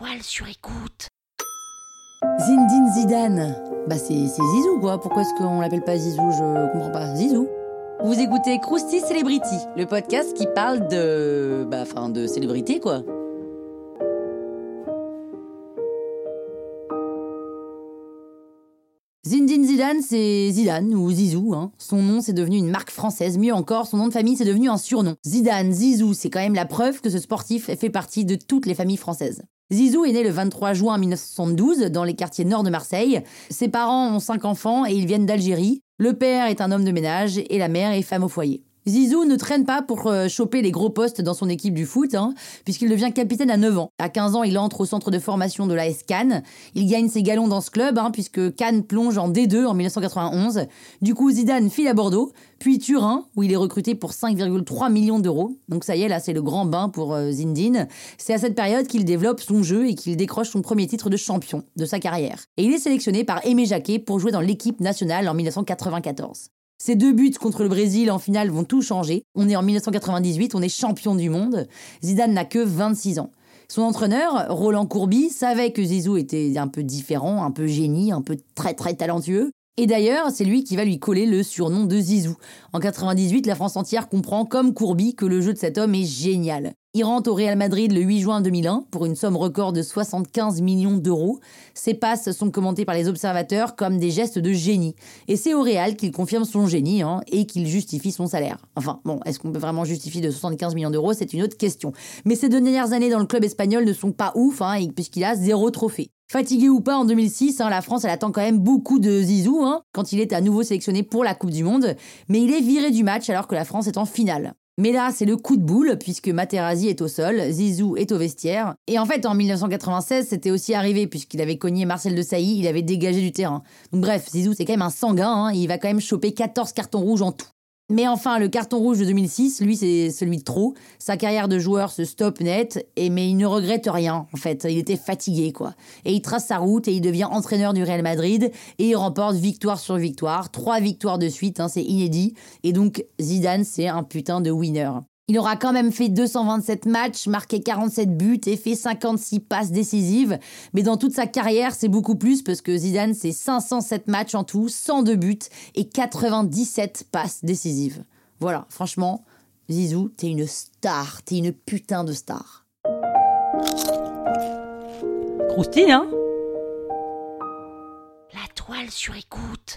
toile sur écoute. Zindine Zidane. Bah c'est c'est Zizou quoi. Pourquoi est-ce qu'on l'appelle pas Zizou? Je comprends pas. Zizou. Vous écoutez Krusty Celebrity, le podcast qui parle de bah enfin de célébrité quoi. Zindine Zidane, c'est Zidane ou Zizou. Hein. Son nom, c'est devenu une marque française. Mieux encore, son nom de famille, c'est devenu un surnom. Zidane, Zizou, c'est quand même la preuve que ce sportif fait partie de toutes les familles françaises. Zizou est né le 23 juin 1972 dans les quartiers nord de Marseille. Ses parents ont cinq enfants et ils viennent d'Algérie. Le père est un homme de ménage et la mère est femme au foyer. Zizou ne traîne pas pour euh, choper les gros postes dans son équipe du foot, hein, puisqu'il devient capitaine à 9 ans. À 15 ans, il entre au centre de formation de l'AS Cannes. Il gagne ses galons dans ce club, hein, puisque Cannes plonge en D2 en 1991. Du coup, Zidane file à Bordeaux, puis Turin, où il est recruté pour 5,3 millions d'euros. Donc ça y est, là, c'est le grand bain pour euh, Zindine. C'est à cette période qu'il développe son jeu et qu'il décroche son premier titre de champion de sa carrière. Et il est sélectionné par Aimé Jacquet pour jouer dans l'équipe nationale en 1994. Ces deux buts contre le Brésil en finale vont tout changer. On est en 1998, on est champion du monde. Zidane n'a que 26 ans. Son entraîneur, Roland Courbis, savait que Zizou était un peu différent, un peu génie, un peu très très talentueux. Et d'ailleurs, c'est lui qui va lui coller le surnom de Zizou. En 98, la France entière comprend, comme Courbis, que le jeu de cet homme est génial. Il rentre au Real Madrid le 8 juin 2001 pour une somme record de 75 millions d'euros. Ses passes sont commentées par les observateurs comme des gestes de génie. Et c'est au Real qu'il confirme son génie hein, et qu'il justifie son salaire. Enfin, bon, est-ce qu'on peut vraiment justifier de 75 millions d'euros? C'est une autre question. Mais ces deux dernières années dans le club espagnol ne sont pas ouf, hein, puisqu'il a zéro trophée. Fatigué ou pas en 2006, hein, la France elle attend quand même beaucoup de Zizou quand il est à nouveau sélectionné pour la Coupe du Monde, mais il est viré du match alors que la France est en finale. Mais là, c'est le coup de boule, puisque Materazzi est au sol, Zizou est au vestiaire. Et en fait, en 1996, c'était aussi arrivé, puisqu'il avait cogné Marcel de Sailly, il avait dégagé du terrain. Donc bref, Zizou, c'est quand même un sanguin, hein, il va quand même choper 14 cartons rouges en tout. Mais enfin, le carton rouge de 2006, lui, c'est celui de trop. Sa carrière de joueur se stoppe net, et mais il ne regrette rien, en fait. Il était fatigué, quoi. Et il trace sa route et il devient entraîneur du Real Madrid, et il remporte victoire sur victoire. Trois victoires de suite, hein, c'est inédit. Et donc, Zidane, c'est un putain de winner. Il aura quand même fait 227 matchs, marqué 47 buts et fait 56 passes décisives. Mais dans toute sa carrière, c'est beaucoup plus parce que Zidane, c'est 507 matchs en tout, 102 buts et 97 passes décisives. Voilà, franchement, Zizou, t'es une star, t'es une putain de star. Croustille, hein? La toile sur écoute.